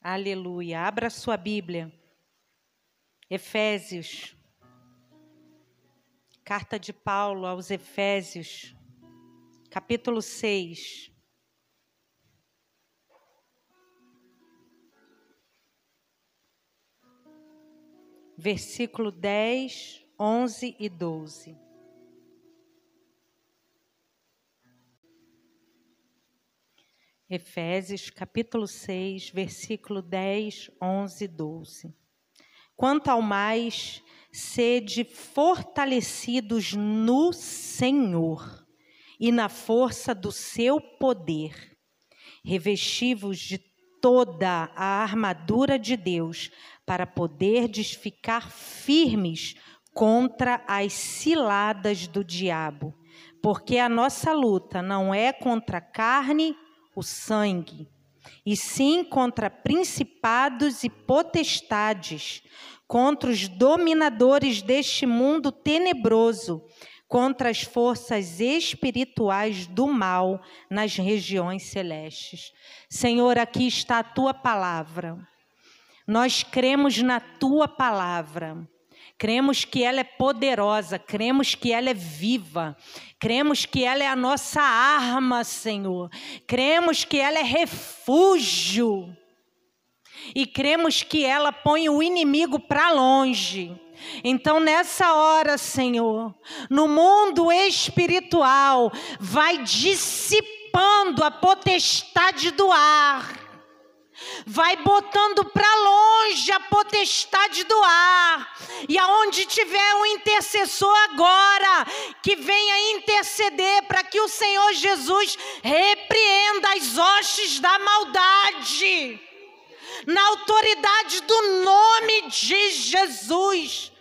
Aleluia. Abra sua Bíblia. Efésios. Carta de Paulo aos Efésios, capítulo 6. Versículo 10, 11 e 12. Efésios capítulo 6, versículo 10, 11 e 12. Quanto ao mais, sede fortalecidos no Senhor e na força do seu poder, revestivos de toda a armadura de Deus, para poderdes ficar firmes contra as ciladas do diabo. Porque a nossa luta não é contra carne o sangue, e sim contra principados e potestades, contra os dominadores deste mundo tenebroso, contra as forças espirituais do mal nas regiões celestes. Senhor, aqui está a tua palavra. Nós cremos na tua palavra. Cremos que ela é poderosa, cremos que ela é viva, cremos que ela é a nossa arma, Senhor. Cremos que ela é refúgio. E cremos que ela põe o inimigo para longe. Então, nessa hora, Senhor, no mundo espiritual, vai dissipando a potestade do ar vai botando para longe a potestade do ar. E aonde tiver um intercessor agora, que venha interceder para que o Senhor Jesus repreenda as hostes da maldade. Na autoridade do nome de Jesus.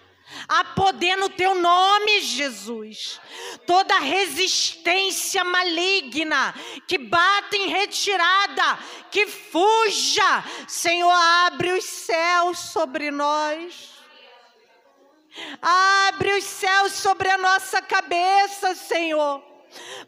Há poder no teu nome, Jesus. Toda resistência maligna que bate em retirada, que fuja. Senhor, abre os céus sobre nós. Abre os céus sobre a nossa cabeça, Senhor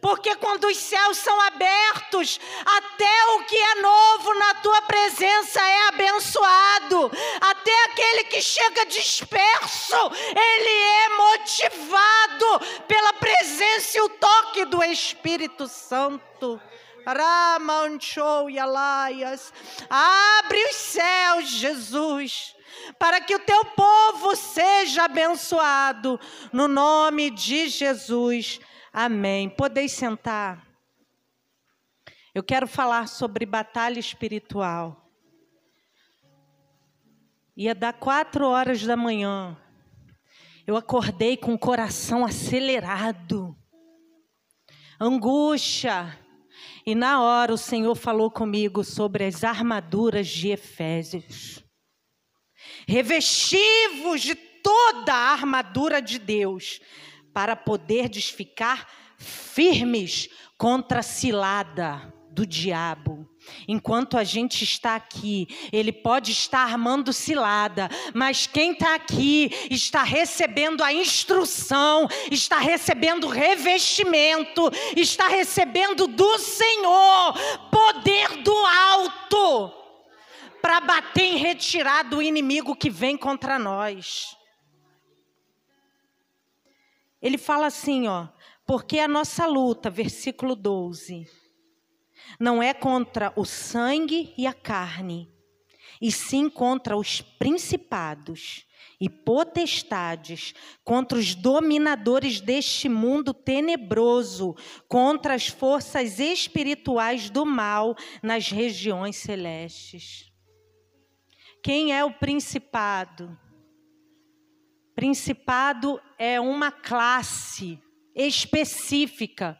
porque quando os céus são abertos, até o que é novo na tua presença é abençoado. Até aquele que chega disperso, ele é motivado pela presença e o toque do Espírito Santo. Ramanchou e Alaias. Abre os céus, Jesus para que o teu povo seja abençoado, no nome de Jesus. Amém. Podeis sentar. Eu quero falar sobre batalha espiritual. Ia dar quatro horas da manhã. Eu acordei com o coração acelerado, angústia. E na hora o Senhor falou comigo sobre as armaduras de Efésios. Revestivos de toda a armadura de Deus para poderdes ficar firmes contra a cilada do diabo. Enquanto a gente está aqui, ele pode estar armando cilada, mas quem está aqui está recebendo a instrução, está recebendo revestimento, está recebendo do Senhor poder do alto para bater em retirada o inimigo que vem contra nós. Ele fala assim, ó, porque a nossa luta, versículo 12, não é contra o sangue e a carne, e sim contra os principados e potestades, contra os dominadores deste mundo tenebroso, contra as forças espirituais do mal nas regiões celestes. Quem é o principado? Principado é uma classe específica.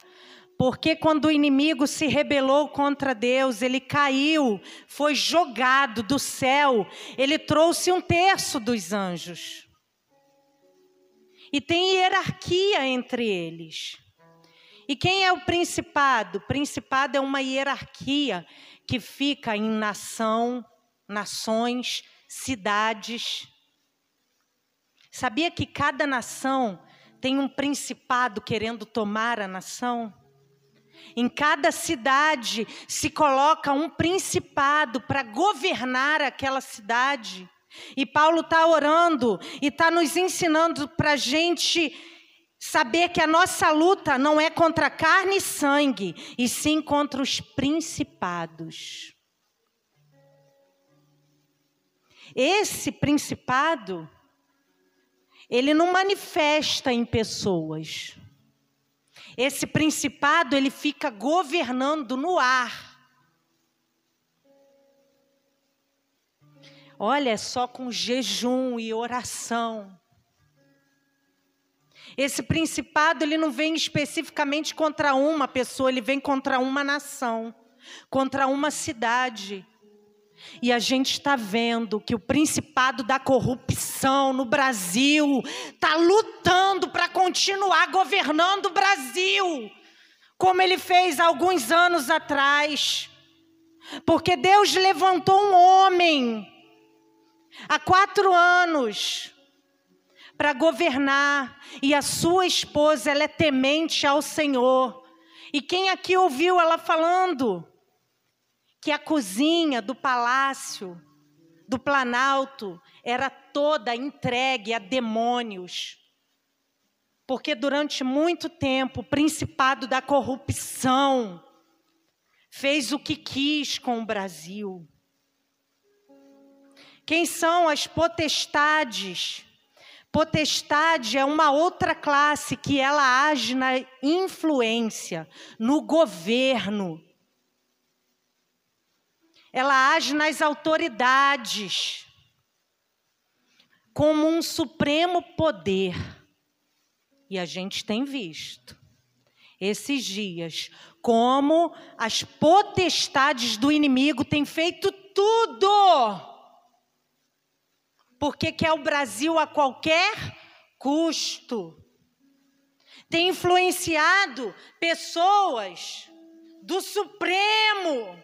Porque quando o inimigo se rebelou contra Deus, ele caiu, foi jogado do céu, ele trouxe um terço dos anjos. E tem hierarquia entre eles. E quem é o principado? Principado é uma hierarquia que fica em nação, nações, cidades. Sabia que cada nação tem um principado querendo tomar a nação? Em cada cidade se coloca um principado para governar aquela cidade. E Paulo está orando e está nos ensinando para a gente saber que a nossa luta não é contra carne e sangue, e sim contra os principados. Esse principado, ele não manifesta em pessoas. Esse principado, ele fica governando no ar. Olha, é só com jejum e oração. Esse principado, ele não vem especificamente contra uma pessoa, ele vem contra uma nação, contra uma cidade. E a gente está vendo que o principado da corrupção no Brasil está lutando para continuar governando o Brasil, como ele fez alguns anos atrás. Porque Deus levantou um homem há quatro anos para governar e a sua esposa ela é temente ao Senhor. E quem aqui ouviu ela falando que a cozinha do palácio, do planalto, era toda entregue a demônios? Porque durante muito tempo o principado da corrupção fez o que quis com o Brasil. Quem são as potestades? Potestade é uma outra classe que ela age na influência, no governo. Ela age nas autoridades como um supremo poder. E a gente tem visto esses dias como as potestades do inimigo têm feito tudo porque quer o Brasil a qualquer custo. Tem influenciado pessoas do Supremo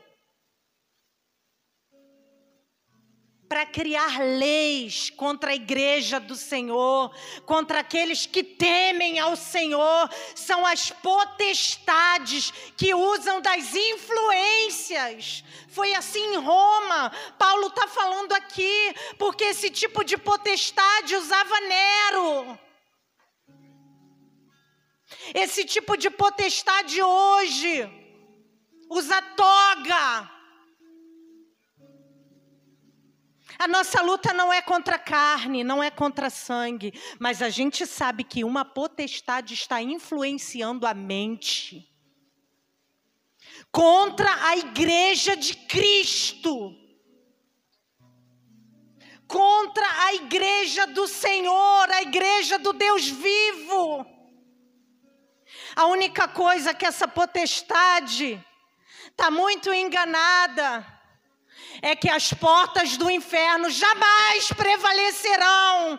para criar leis contra a igreja do Senhor, contra aqueles que temem ao Senhor, são as potestades que usam das influências. Foi assim em Roma, Paulo está falando aqui, porque esse tipo de potestade usava Nero. Esse tipo de potestade hoje usa toga A nossa luta não é contra carne, não é contra sangue, mas a gente sabe que uma potestade está influenciando a mente contra a igreja de Cristo, contra a igreja do Senhor, a igreja do Deus vivo. A única coisa que essa potestade está muito enganada é que as portas do inferno jamais prevalecerão.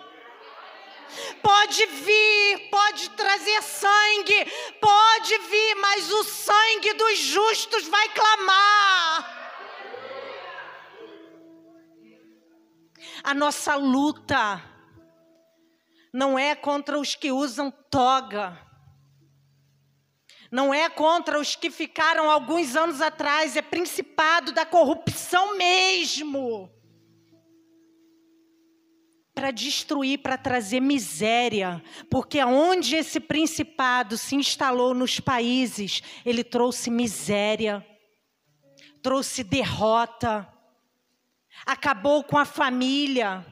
Pode vir, pode trazer sangue, pode vir, mas o sangue dos justos vai clamar. A nossa luta não é contra os que usam toga, não é contra os que ficaram alguns anos atrás, é principado da corrupção mesmo. Para destruir, para trazer miséria, porque onde esse principado se instalou nos países, ele trouxe miséria, trouxe derrota, acabou com a família.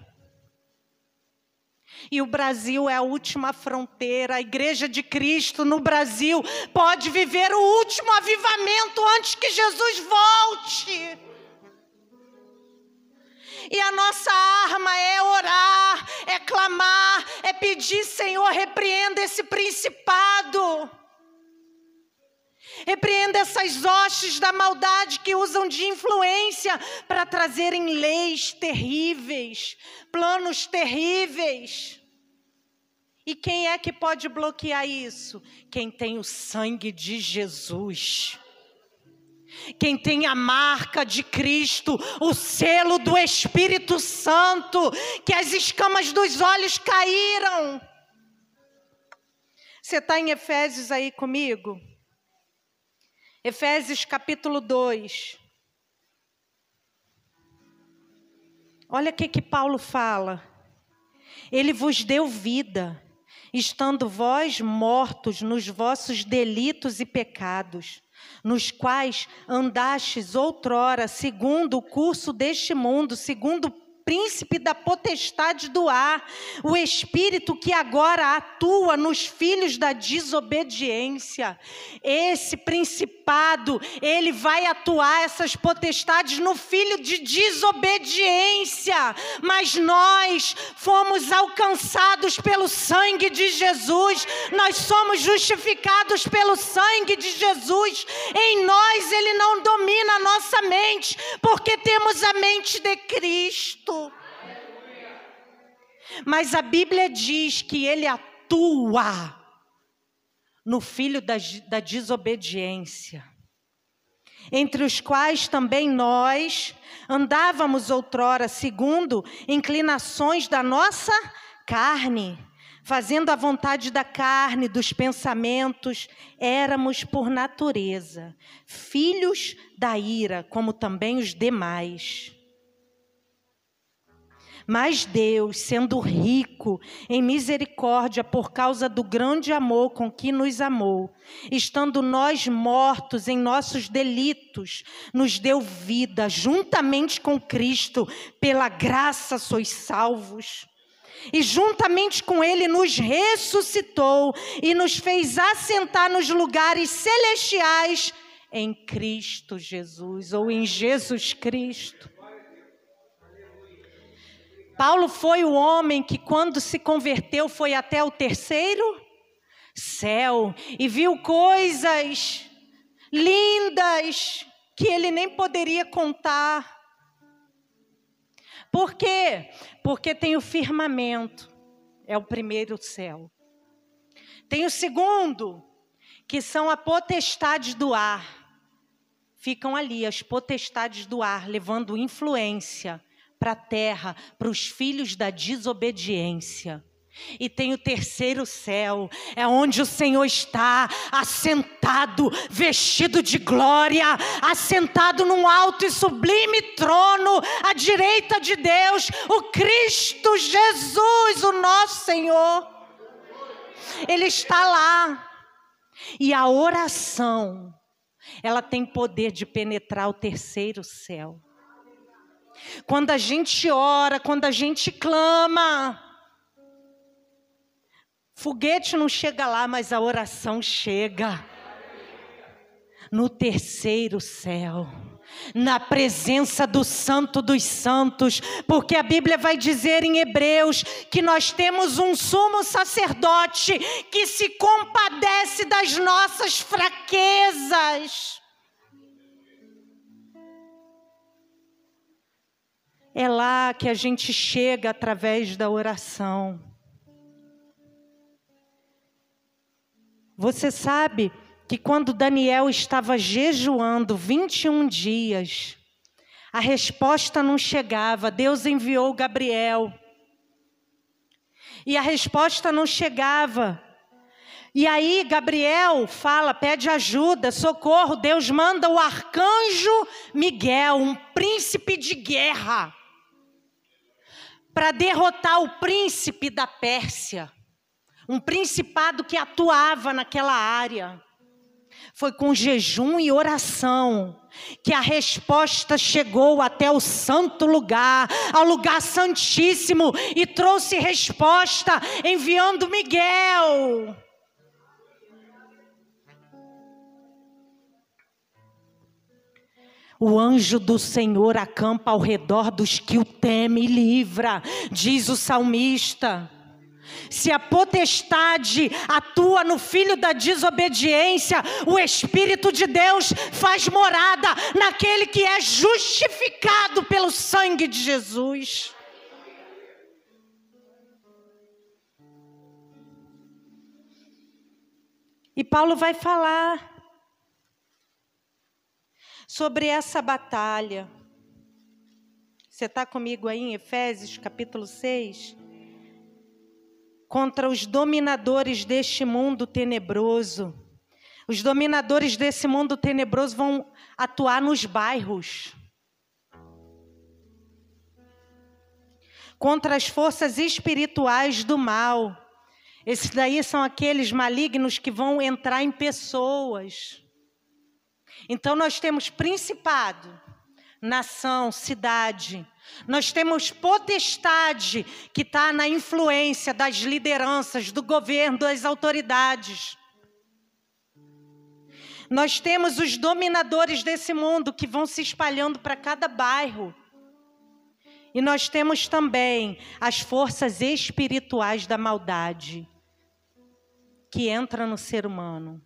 E o Brasil é a última fronteira. A Igreja de Cristo no Brasil pode viver o último avivamento antes que Jesus volte. E a nossa arma é orar, é clamar, é pedir, Senhor, repreenda esse principado. Repreenda essas hostes da maldade que usam de influência para trazerem leis terríveis, planos terríveis. E quem é que pode bloquear isso? Quem tem o sangue de Jesus. Quem tem a marca de Cristo, o selo do Espírito Santo, que as escamas dos olhos caíram. Você está em Efésios aí comigo? Efésios capítulo 2. Olha o que, que Paulo fala. Ele vos deu vida, estando vós mortos nos vossos delitos e pecados, nos quais andastes outrora, segundo o curso deste mundo, segundo o príncipe da potestade do ar, o espírito que agora atua nos filhos da desobediência. Esse principado, ele vai atuar essas potestades no filho de desobediência, mas nós fomos alcançados pelo sangue de Jesus, nós somos justificados pelo sangue de Jesus. Em nós ele não domina a nossa mente, porque temos a mente de Cristo. Mas a Bíblia diz que ele atua no filho da, da desobediência, entre os quais também nós andávamos outrora segundo inclinações da nossa carne, fazendo a vontade da carne, dos pensamentos, éramos por natureza filhos da ira, como também os demais. Mas Deus, sendo rico em misericórdia por causa do grande amor com que nos amou, estando nós mortos em nossos delitos, nos deu vida juntamente com Cristo, pela graça sois salvos. E juntamente com Ele nos ressuscitou e nos fez assentar nos lugares celestiais em Cristo Jesus, ou em Jesus Cristo Paulo foi o homem que, quando se converteu, foi até o terceiro céu e viu coisas lindas que ele nem poderia contar. Por quê? Porque tem o firmamento, é o primeiro céu. Tem o segundo, que são a potestade do ar. Ficam ali as potestades do ar, levando influência para a terra, para os filhos da desobediência. E tem o terceiro céu, é onde o Senhor está, assentado, vestido de glória, assentado num alto e sublime trono, à direita de Deus, o Cristo Jesus, o nosso Senhor. Ele está lá. E a oração, ela tem poder de penetrar o terceiro céu. Quando a gente ora, quando a gente clama, foguete não chega lá, mas a oração chega. No terceiro céu na presença do Santo dos Santos, porque a Bíblia vai dizer em Hebreus que nós temos um sumo sacerdote que se compadece das nossas fraquezas. É lá que a gente chega através da oração. Você sabe que quando Daniel estava jejuando 21 dias, a resposta não chegava, Deus enviou Gabriel. E a resposta não chegava. E aí Gabriel fala, pede ajuda, socorro, Deus manda o arcanjo Miguel, um príncipe de guerra para derrotar o príncipe da Pérsia, um principado que atuava naquela área. Foi com jejum e oração que a resposta chegou até o santo lugar, ao lugar santíssimo, e trouxe resposta enviando Miguel. O anjo do Senhor acampa ao redor dos que o temem e livra, diz o salmista. Se a potestade atua no filho da desobediência, o Espírito de Deus faz morada naquele que é justificado pelo sangue de Jesus. E Paulo vai falar sobre essa batalha. Você está comigo aí em Efésios capítulo 6? Contra os dominadores deste mundo tenebroso, Os dominadores desse mundo tenebroso vão atuar nos bairros. Contra as forças espirituais do mal. Esses daí são aqueles malignos que vão entrar em pessoas. Então nós temos principado, nação, cidade. Nós temos potestade que está na influência das lideranças, do governo, das autoridades. Nós temos os dominadores desse mundo que vão se espalhando para cada bairro. E nós temos também as forças espirituais da maldade que entra no ser humano.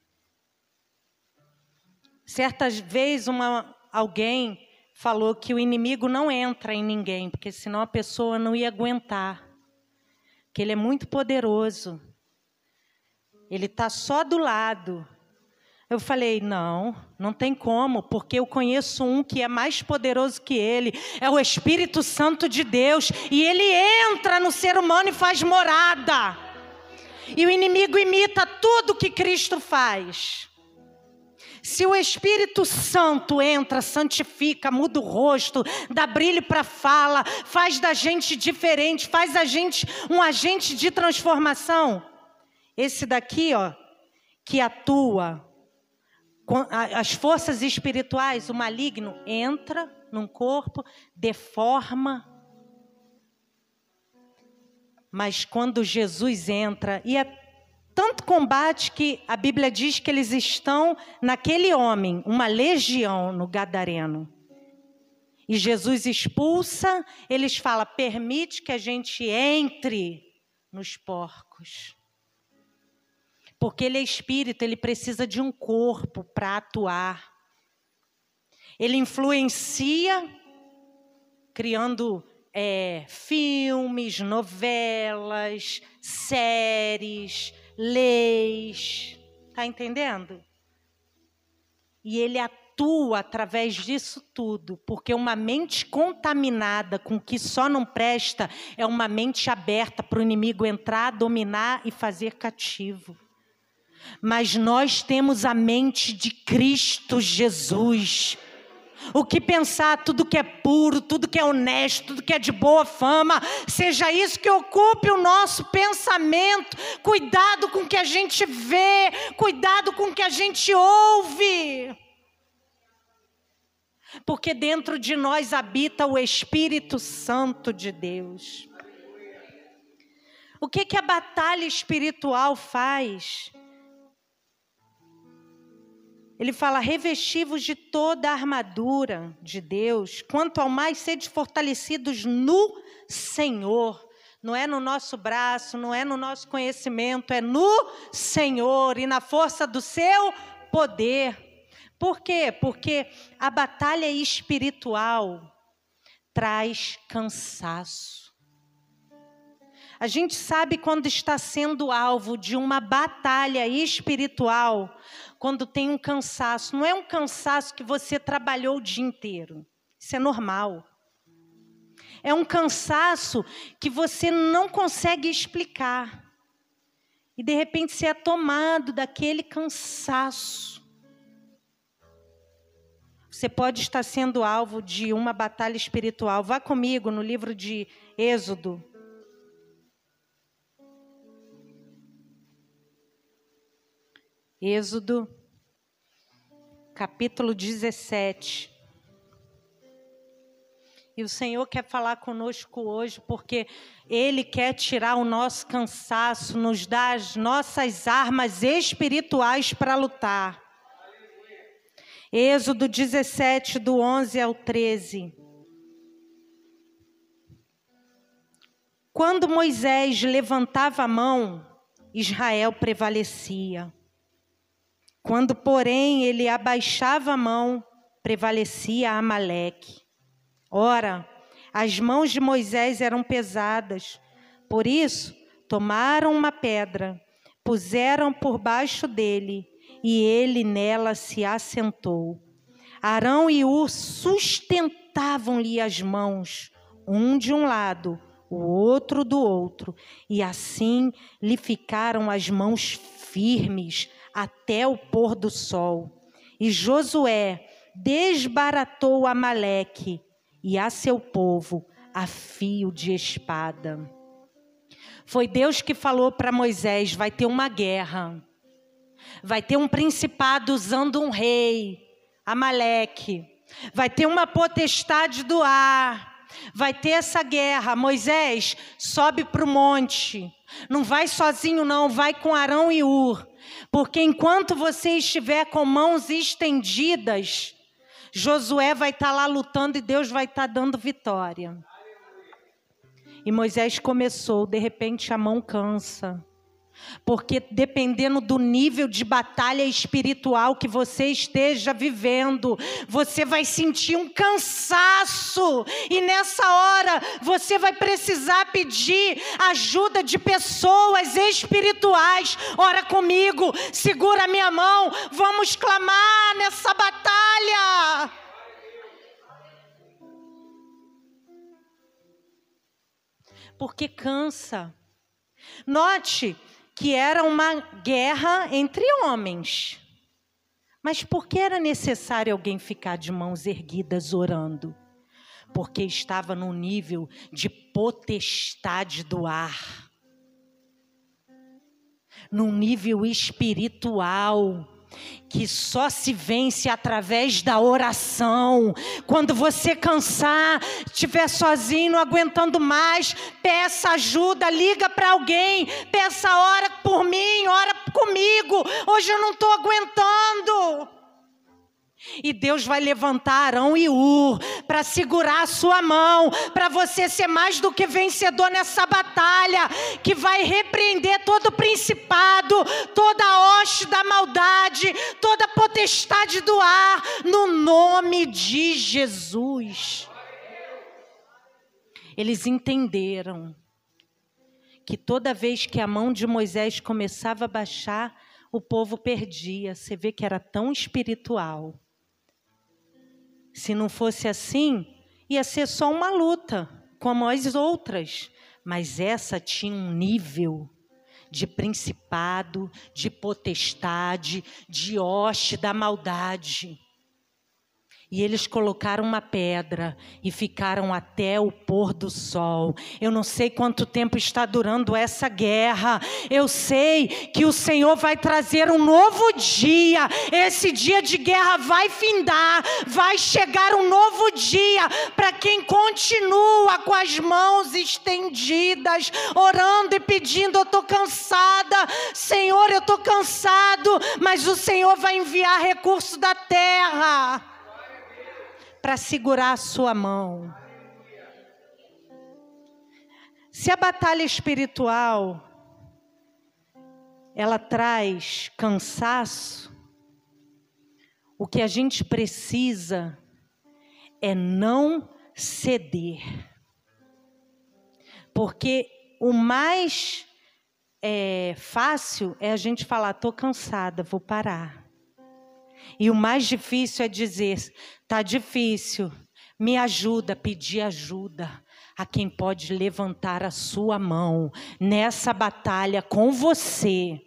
Certas vezes uma alguém falou que o inimigo não entra em ninguém, porque senão a pessoa não ia aguentar. Que ele é muito poderoso. Ele está só do lado. Eu falei: não, não tem como, porque eu conheço um que é mais poderoso que ele, é o Espírito Santo de Deus, e ele entra no ser humano e faz morada. E o inimigo imita tudo que Cristo faz. Se o Espírito Santo entra, santifica, muda o rosto, dá brilho para a fala, faz da gente diferente, faz a gente um agente de transformação. Esse daqui, ó, que atua as forças espirituais, o maligno entra num corpo, deforma. Mas quando Jesus entra, e é tanto combate que a Bíblia diz que eles estão naquele homem, uma legião no Gadareno. E Jesus expulsa, eles falam: permite que a gente entre nos porcos. Porque ele é espírito, ele precisa de um corpo para atuar. Ele influencia, criando é, filmes, novelas, séries, leis. Está entendendo? E ele atua através disso tudo, porque uma mente contaminada com o que só não presta é uma mente aberta para o inimigo entrar, dominar e fazer cativo mas nós temos a mente de Cristo Jesus. O que pensar, tudo que é puro, tudo que é honesto, tudo que é de boa fama, seja isso que ocupe o nosso pensamento. Cuidado com o que a gente vê, cuidado com o que a gente ouve. Porque dentro de nós habita o Espírito Santo de Deus. O que, que a batalha espiritual faz? Ele fala: revestivos de toda a armadura de Deus, quanto ao mais sede fortalecidos no Senhor. Não é no nosso braço, não é no nosso conhecimento, é no Senhor e na força do seu poder. Por quê? Porque a batalha espiritual traz cansaço. A gente sabe quando está sendo alvo de uma batalha espiritual, quando tem um cansaço. Não é um cansaço que você trabalhou o dia inteiro. Isso é normal. É um cansaço que você não consegue explicar. E de repente você é tomado daquele cansaço. Você pode estar sendo alvo de uma batalha espiritual. Vá comigo no livro de Êxodo, Êxodo, capítulo 17. E o Senhor quer falar conosco hoje, porque Ele quer tirar o nosso cansaço, nos dar as nossas armas espirituais para lutar. Êxodo 17, do 11 ao 13. Quando Moisés levantava a mão, Israel prevalecia. Quando, porém, ele abaixava a mão, prevalecia Amaleque. Ora, as mãos de Moisés eram pesadas, por isso tomaram uma pedra, puseram por baixo dele, e ele nela se assentou. Arão e Ur sustentavam-lhe as mãos, um de um lado, o outro do outro, e assim lhe ficaram as mãos firmes até o pôr do sol. E Josué desbaratou Amaleque e a seu povo a fio de espada. Foi Deus que falou para Moisés: vai ter uma guerra, vai ter um principado usando um rei, Amaleque, vai ter uma potestade do ar, vai ter essa guerra. Moisés sobe para o monte, não vai sozinho, não, vai com Arão e Ur, porque enquanto você estiver com mãos estendidas, Josué vai estar tá lá lutando e Deus vai estar tá dando vitória. E Moisés começou, de repente a mão cansa. Porque dependendo do nível de batalha espiritual que você esteja vivendo, você vai sentir um cansaço, e nessa hora você vai precisar pedir ajuda de pessoas espirituais. Ora comigo, segura a minha mão, vamos clamar nessa batalha. porque cansa. Note que era uma guerra entre homens. Mas por que era necessário alguém ficar de mãos erguidas orando? Porque estava no nível de potestade do ar, num nível espiritual que só se vence através da oração. Quando você cansar, estiver sozinho, não aguentando mais, peça ajuda, liga para alguém, peça ora por mim, ora comigo. Hoje eu não estou aguentando. E Deus vai levantar Arão e Ur para segurar a sua mão, para você ser mais do que vencedor nessa batalha, que vai repreender todo principado, toda a hoste da maldade, toda potestade do ar, no nome de Jesus. Eles entenderam que toda vez que a mão de Moisés começava a baixar, o povo perdia. Você vê que era tão espiritual. Se não fosse assim, ia ser só uma luta, como as outras. Mas essa tinha um nível de principado, de potestade, de hoste da maldade. E eles colocaram uma pedra e ficaram até o pôr do sol. Eu não sei quanto tempo está durando essa guerra. Eu sei que o Senhor vai trazer um novo dia. Esse dia de guerra vai findar. Vai chegar um novo dia para quem continua com as mãos estendidas, orando e pedindo: Eu estou cansada, Senhor, eu estou cansado. Mas o Senhor vai enviar recurso da terra para segurar a sua mão. Se a batalha espiritual ela traz cansaço, o que a gente precisa é não ceder. Porque o mais é, fácil é a gente falar: estou cansada, vou parar. E o mais difícil é dizer: Tá difícil. Me ajuda, pedir ajuda a quem pode levantar a sua mão nessa batalha com você.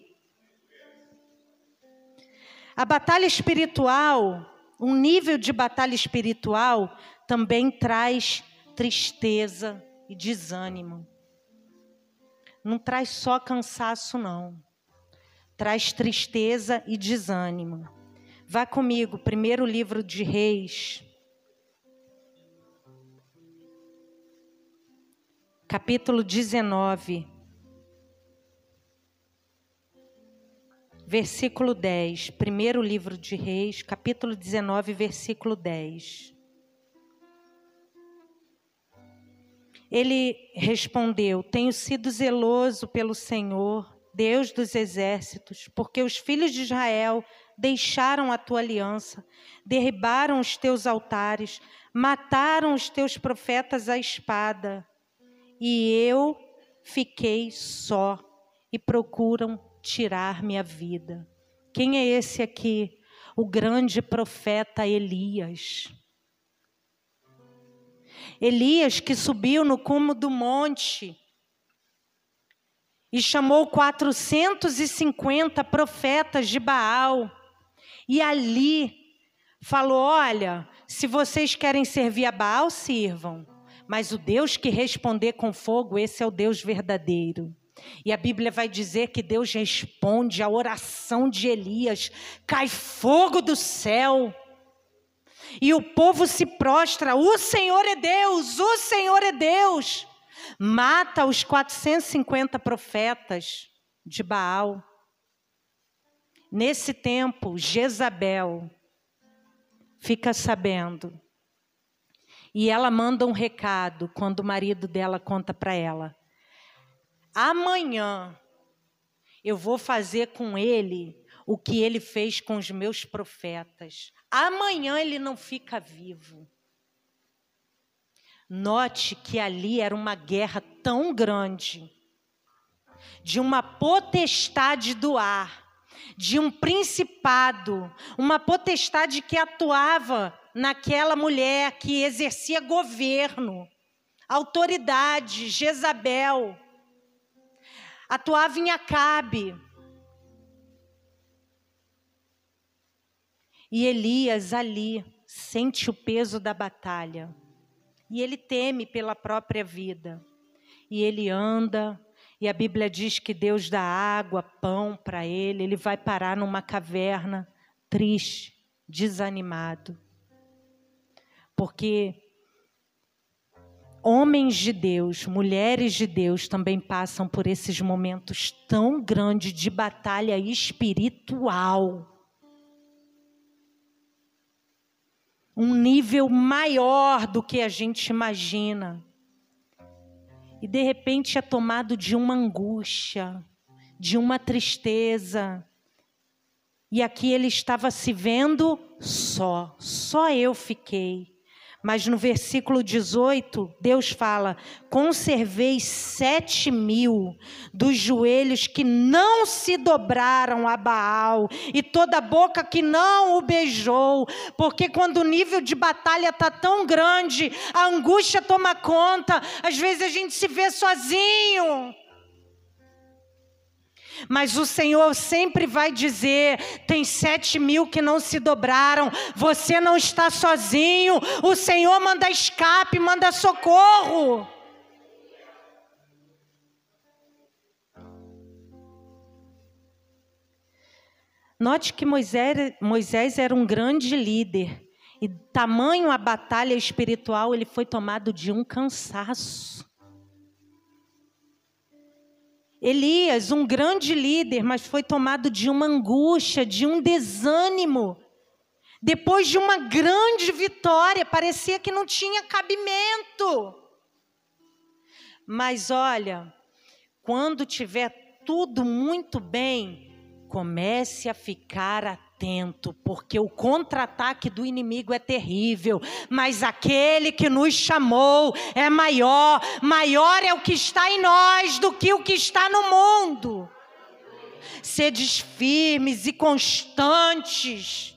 A batalha espiritual, um nível de batalha espiritual também traz tristeza e desânimo. Não traz só cansaço, não. Traz tristeza e desânimo. Vá comigo, primeiro livro de Reis. Capítulo 19. Versículo 10. Primeiro livro de Reis, capítulo 19, versículo 10. Ele respondeu: Tenho sido zeloso pelo Senhor, Deus dos exércitos, porque os filhos de Israel deixaram a tua aliança, derribaram os teus altares, mataram os teus profetas à espada, e eu fiquei só e procuram tirar minha vida. Quem é esse aqui? O grande profeta Elias. Elias que subiu no cume do monte e chamou 450 profetas de Baal. E ali falou: Olha, se vocês querem servir a Baal, sirvam. Mas o Deus que responder com fogo, esse é o Deus verdadeiro. E a Bíblia vai dizer que Deus responde à oração de Elias, cai fogo do céu. E o povo se prostra: O Senhor é Deus, o Senhor é Deus. Mata os 450 profetas de Baal. Nesse tempo, Jezabel fica sabendo. E ela manda um recado quando o marido dela conta para ela: Amanhã eu vou fazer com ele o que ele fez com os meus profetas. Amanhã ele não fica vivo. Note que ali era uma guerra tão grande, de uma potestade do ar, de um principado, uma potestade que atuava naquela mulher que exercia governo, autoridade, Jezabel, atuava em Acabe. E Elias ali sente o peso da batalha. E ele teme pela própria vida. E ele anda, e a Bíblia diz que Deus dá água, pão para ele. Ele vai parar numa caverna, triste, desanimado. Porque homens de Deus, mulheres de Deus também passam por esses momentos tão grandes de batalha espiritual. Um nível maior do que a gente imagina. E de repente é tomado de uma angústia, de uma tristeza. E aqui ele estava se vendo só, só eu fiquei. Mas no versículo 18, Deus fala: conservei sete mil dos joelhos que não se dobraram a Baal, e toda boca que não o beijou, porque quando o nível de batalha está tão grande, a angústia toma conta, às vezes a gente se vê sozinho. Mas o Senhor sempre vai dizer: tem sete mil que não se dobraram, você não está sozinho, o Senhor manda escape, manda socorro. Note que Moisés, Moisés era um grande líder, e tamanho a batalha espiritual, ele foi tomado de um cansaço. Elias, um grande líder, mas foi tomado de uma angústia, de um desânimo. Depois de uma grande vitória, parecia que não tinha cabimento. Mas olha, quando tiver tudo muito bem, comece a ficar atento atento, porque o contra-ataque do inimigo é terrível, mas aquele que nos chamou é maior, maior é o que está em nós do que o que está no mundo. Sedes firmes e constantes,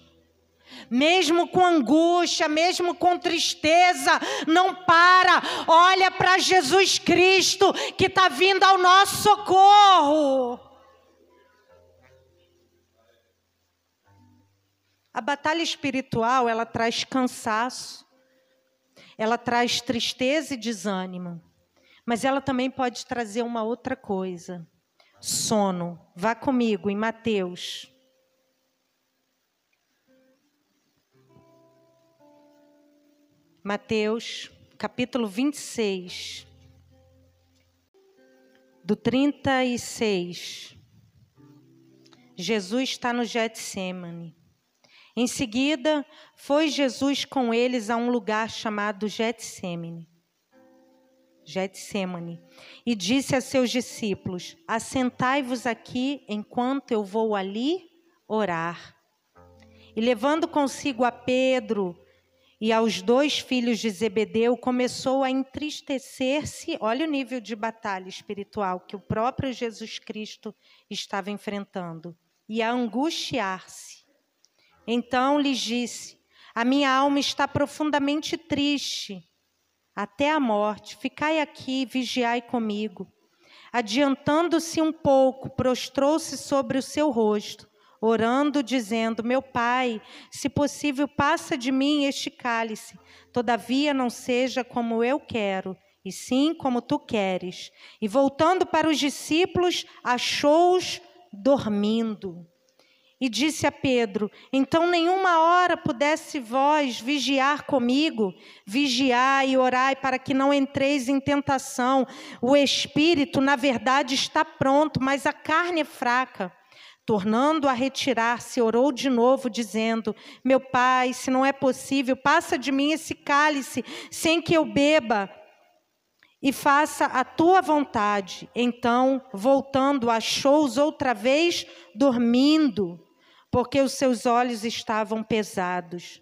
mesmo com angústia, mesmo com tristeza, não para, olha para Jesus Cristo que está vindo ao nosso socorro. A batalha espiritual, ela traz cansaço, ela traz tristeza e desânimo, mas ela também pode trazer uma outra coisa: sono. Vá comigo em Mateus. Mateus, capítulo 26, do 36. Jesus está no Getsemane. Em seguida, foi Jesus com eles a um lugar chamado Getsemane. Getsemane, e disse a seus discípulos: Assentai-vos aqui enquanto eu vou ali orar. E levando consigo a Pedro e aos dois filhos de Zebedeu, começou a entristecer-se. Olha o nível de batalha espiritual que o próprio Jesus Cristo estava enfrentando, e a angustiar-se. Então lhes disse: A minha alma está profundamente triste, até a morte. Ficai aqui e vigiai comigo. Adiantando-se um pouco, prostrou-se sobre o seu rosto, orando, dizendo: Meu pai, se possível, passa de mim este cálice. Todavia, não seja como eu quero, e sim como tu queres. E voltando para os discípulos, achou-os dormindo. E disse a Pedro: Então nenhuma hora pudesse vós vigiar comigo, vigiai e orai para que não entreis em tentação. O espírito, na verdade, está pronto, mas a carne é fraca. Tornando a retirar-se, orou de novo, dizendo: Meu pai, se não é possível, passa de mim esse cálice, sem que eu beba, e faça a tua vontade. Então, voltando, achou-os outra vez dormindo porque os seus olhos estavam pesados.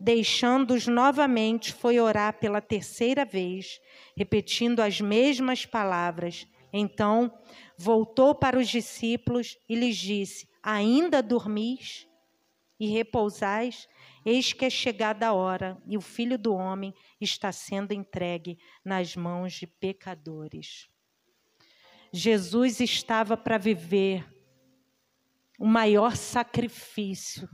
Deixando-os novamente, foi orar pela terceira vez, repetindo as mesmas palavras. Então, voltou para os discípulos e lhes disse: Ainda dormis e repousais? Eis que é chegada a hora e o filho do homem está sendo entregue nas mãos de pecadores. Jesus estava para viver o maior sacrifício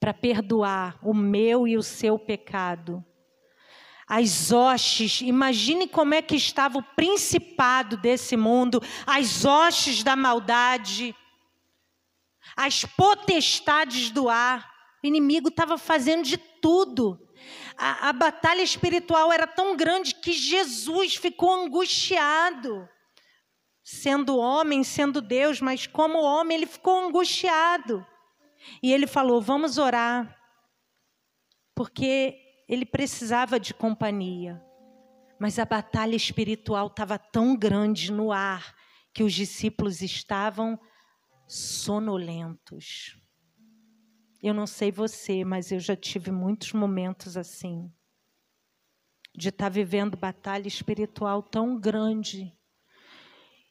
para perdoar o meu e o seu pecado. As hostes, imagine como é que estava o principado desse mundo, as hostes da maldade, as potestades do ar. O inimigo estava fazendo de tudo. A, a batalha espiritual era tão grande que Jesus ficou angustiado sendo homem, sendo Deus, mas como homem ele ficou angustiado. E ele falou: Vamos orar, porque ele precisava de companhia. Mas a batalha espiritual estava tão grande no ar que os discípulos estavam sonolentos. Eu não sei você, mas eu já tive muitos momentos assim, de estar tá vivendo batalha espiritual tão grande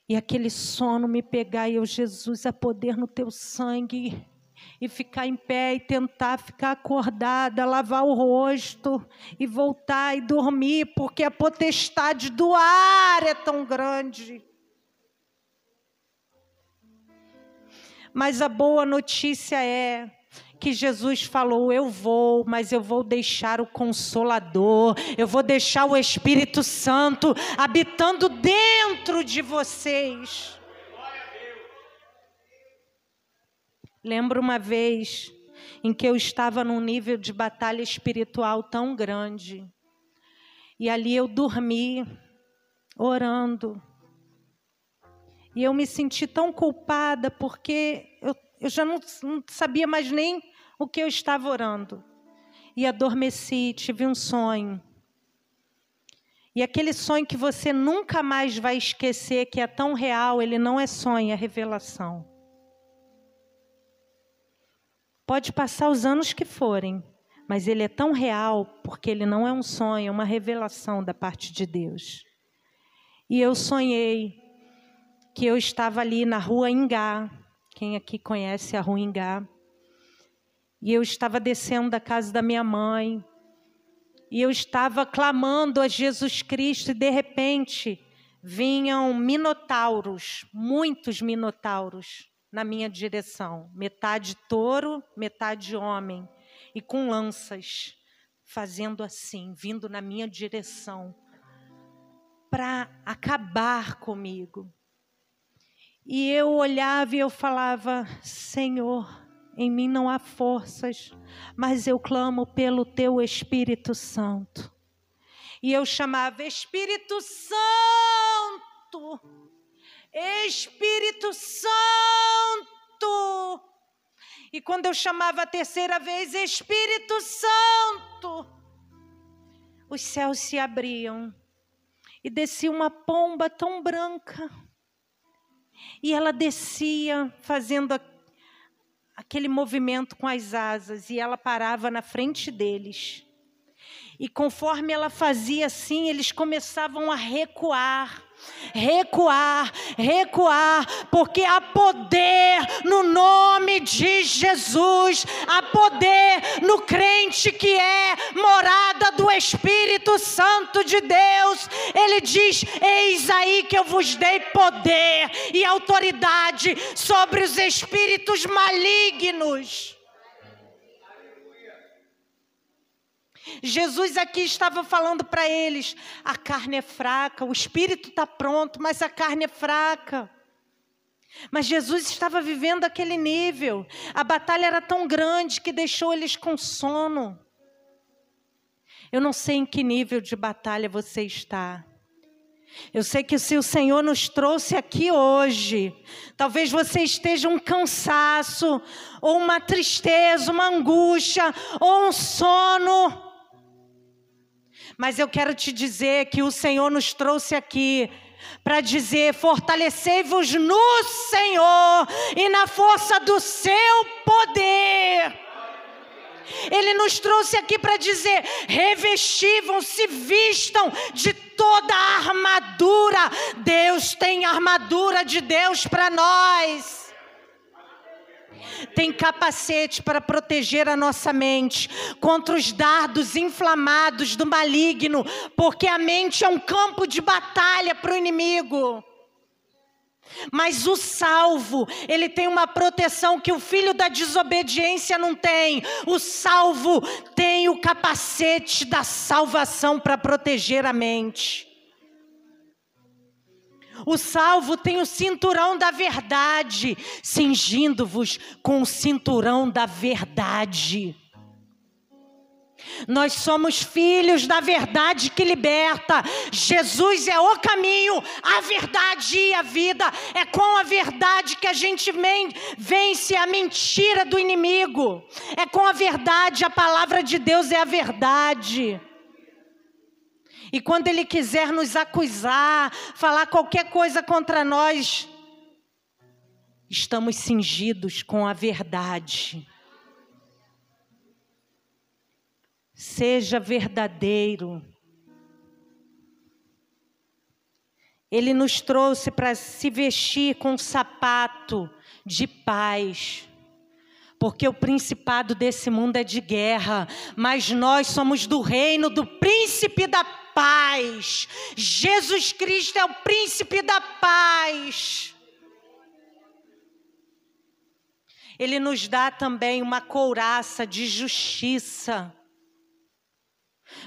e aquele sono me pegar e eu, Jesus, a poder no teu sangue e ficar em pé e tentar ficar acordada, lavar o rosto e voltar e dormir, porque a potestade do ar é tão grande. Mas a boa notícia é que Jesus falou: Eu vou, mas eu vou deixar o Consolador, eu vou deixar o Espírito Santo habitando dentro de vocês. Lembro uma vez em que eu estava num nível de batalha espiritual tão grande, e ali eu dormi, orando, e eu me senti tão culpada porque eu eu já não, não sabia mais nem o que eu estava orando. E adormeci, tive um sonho. E aquele sonho que você nunca mais vai esquecer, que é tão real, ele não é sonho, é revelação. Pode passar os anos que forem, mas ele é tão real porque ele não é um sonho, é uma revelação da parte de Deus. E eu sonhei que eu estava ali na rua Ingá, quem aqui conhece a Ruingá? E eu estava descendo da casa da minha mãe, e eu estava clamando a Jesus Cristo, e de repente vinham minotauros, muitos minotauros na minha direção, metade touro, metade homem, e com lanças, fazendo assim, vindo na minha direção, para acabar comigo. E eu olhava e eu falava: Senhor, em mim não há forças, mas eu clamo pelo teu Espírito Santo. E eu chamava: Espírito Santo, Espírito Santo. E quando eu chamava a terceira vez, Espírito Santo, os céus se abriam e descia uma pomba tão branca e ela descia fazendo aquele movimento com as asas e ela parava na frente deles. E conforme ela fazia assim, eles começavam a recuar. Recuar, recuar, porque há poder no nome de Jesus, há poder no crente que é morada do Espírito Santo de Deus. Ele diz: Eis aí que eu vos dei poder e autoridade sobre os espíritos malignos. Jesus aqui estava falando para eles: a carne é fraca, o espírito está pronto, mas a carne é fraca. Mas Jesus estava vivendo aquele nível. A batalha era tão grande que deixou eles com sono. Eu não sei em que nível de batalha você está. Eu sei que se o Senhor nos trouxe aqui hoje, talvez você esteja um cansaço, ou uma tristeza, uma angústia, ou um sono. Mas eu quero te dizer que o Senhor nos trouxe aqui para dizer: fortalecei-vos no Senhor e na força do seu poder. Ele nos trouxe aqui para dizer: revestivam, se vistam de toda a armadura. Deus tem armadura de Deus para nós tem capacete para proteger a nossa mente contra os dardos inflamados do maligno, porque a mente é um campo de batalha para o inimigo. Mas o salvo, ele tem uma proteção que o filho da desobediência não tem. O salvo tem o capacete da salvação para proteger a mente. O salvo tem o cinturão da verdade, cingindo-vos com o cinturão da verdade. Nós somos filhos da verdade que liberta. Jesus é o caminho, a verdade e a vida. É com a verdade que a gente vence a mentira do inimigo. É com a verdade, a palavra de Deus é a verdade. E quando ele quiser nos acusar, falar qualquer coisa contra nós, estamos cingidos com a verdade. Seja verdadeiro. Ele nos trouxe para se vestir com um sapato de paz. Porque o principado desse mundo é de guerra, mas nós somos do reino do príncipe da paz. Jesus Cristo é o príncipe da paz. Ele nos dá também uma couraça de justiça,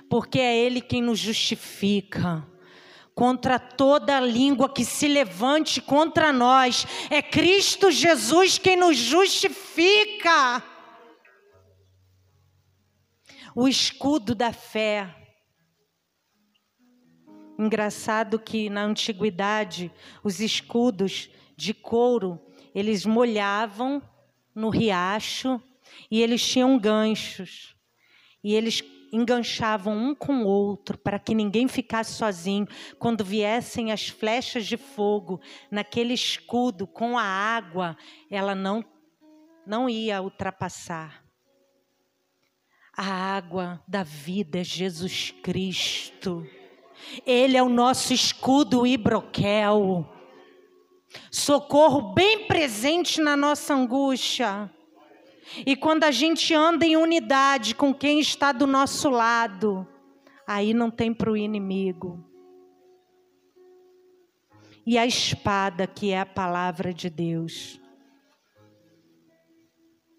porque é Ele quem nos justifica. Contra toda língua que se levante contra nós, é Cristo Jesus quem nos justifica. O escudo da fé Engraçado que na antiguidade os escudos de couro, eles molhavam no riacho e eles tinham ganchos. E eles enganchavam um com o outro para que ninguém ficasse sozinho. Quando viessem as flechas de fogo naquele escudo com a água, ela não não ia ultrapassar. A água da vida é Jesus Cristo. Ele é o nosso escudo e broquel. Socorro bem presente na nossa angústia. E quando a gente anda em unidade com quem está do nosso lado, aí não tem para o inimigo. E a espada, que é a palavra de Deus.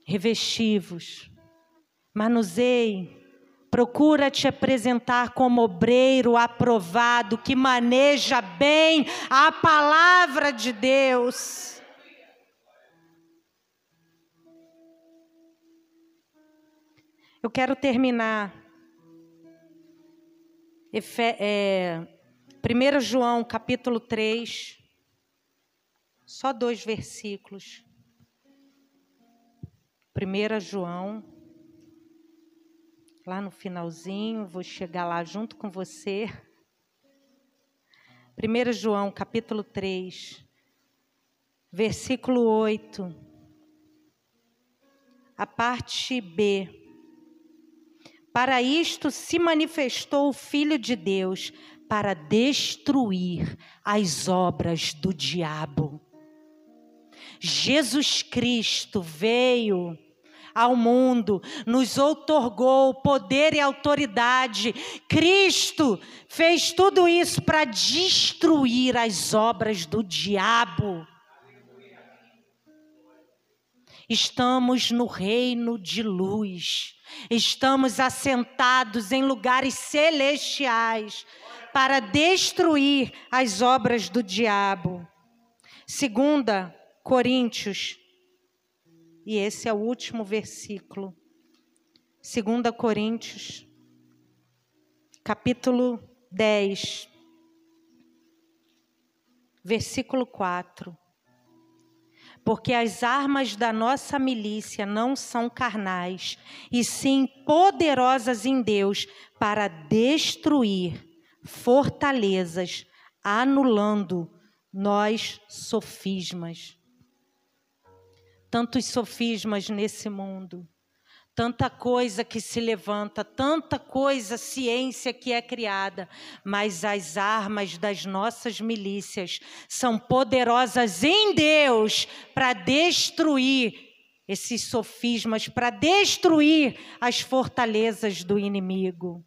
Revestivos, manuseie Procura te apresentar como obreiro aprovado, que maneja bem a palavra de Deus. Eu quero terminar. Efe, é, 1 João capítulo 3, só dois versículos. 1 João lá no finalzinho, vou chegar lá junto com você. 1 João, capítulo 3, versículo 8, a parte B. Para isto se manifestou o Filho de Deus, para destruir as obras do diabo. Jesus Cristo veio ao mundo, nos outorgou poder e autoridade. Cristo fez tudo isso para destruir as obras do diabo. Estamos no reino de luz, estamos assentados em lugares celestiais para destruir as obras do diabo. Segunda Coríntios e esse é o último versículo. 2 Coríntios, capítulo 10, versículo 4. Porque as armas da nossa milícia não são carnais, e sim poderosas em Deus para destruir fortalezas, anulando nós sofismas. Tantos sofismas nesse mundo, tanta coisa que se levanta, tanta coisa, ciência que é criada, mas as armas das nossas milícias são poderosas em Deus para destruir esses sofismas, para destruir as fortalezas do inimigo.